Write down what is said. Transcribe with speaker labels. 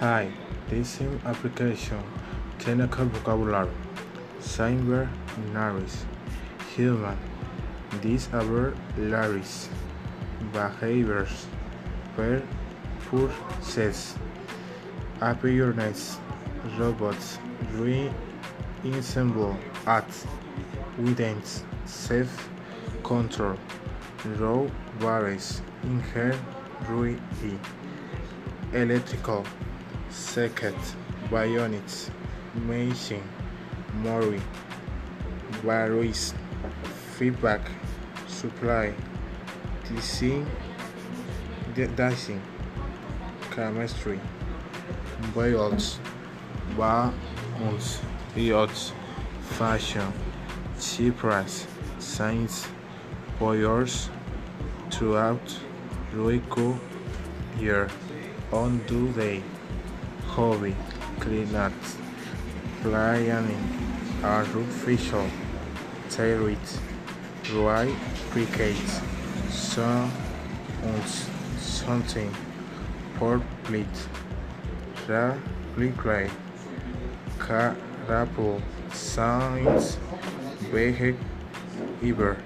Speaker 1: Hi, this is application technical vocabulary. Cyber Naris. Human. Disabled Behaviors. Per purchase. Appearance. Robots. Re-ensemble. At. Within. Self control. Raw varies. Inherently. Electrical. Circuit. Bionics. Machine. Mori. Varies. Feedback. Supply. DC, Dicing. Chemistry. Bios. Bounce. Yachts. Fashion. Price. Science. Boyers. Throughout. Ruico. Year. On do day. Hobby. Cleanup. Planning. Artificial. Territ. Right. Cricket. Sun. Uns. Something. Port plate. Ra. Replay. Carapul. Science. Vehicle. Ever.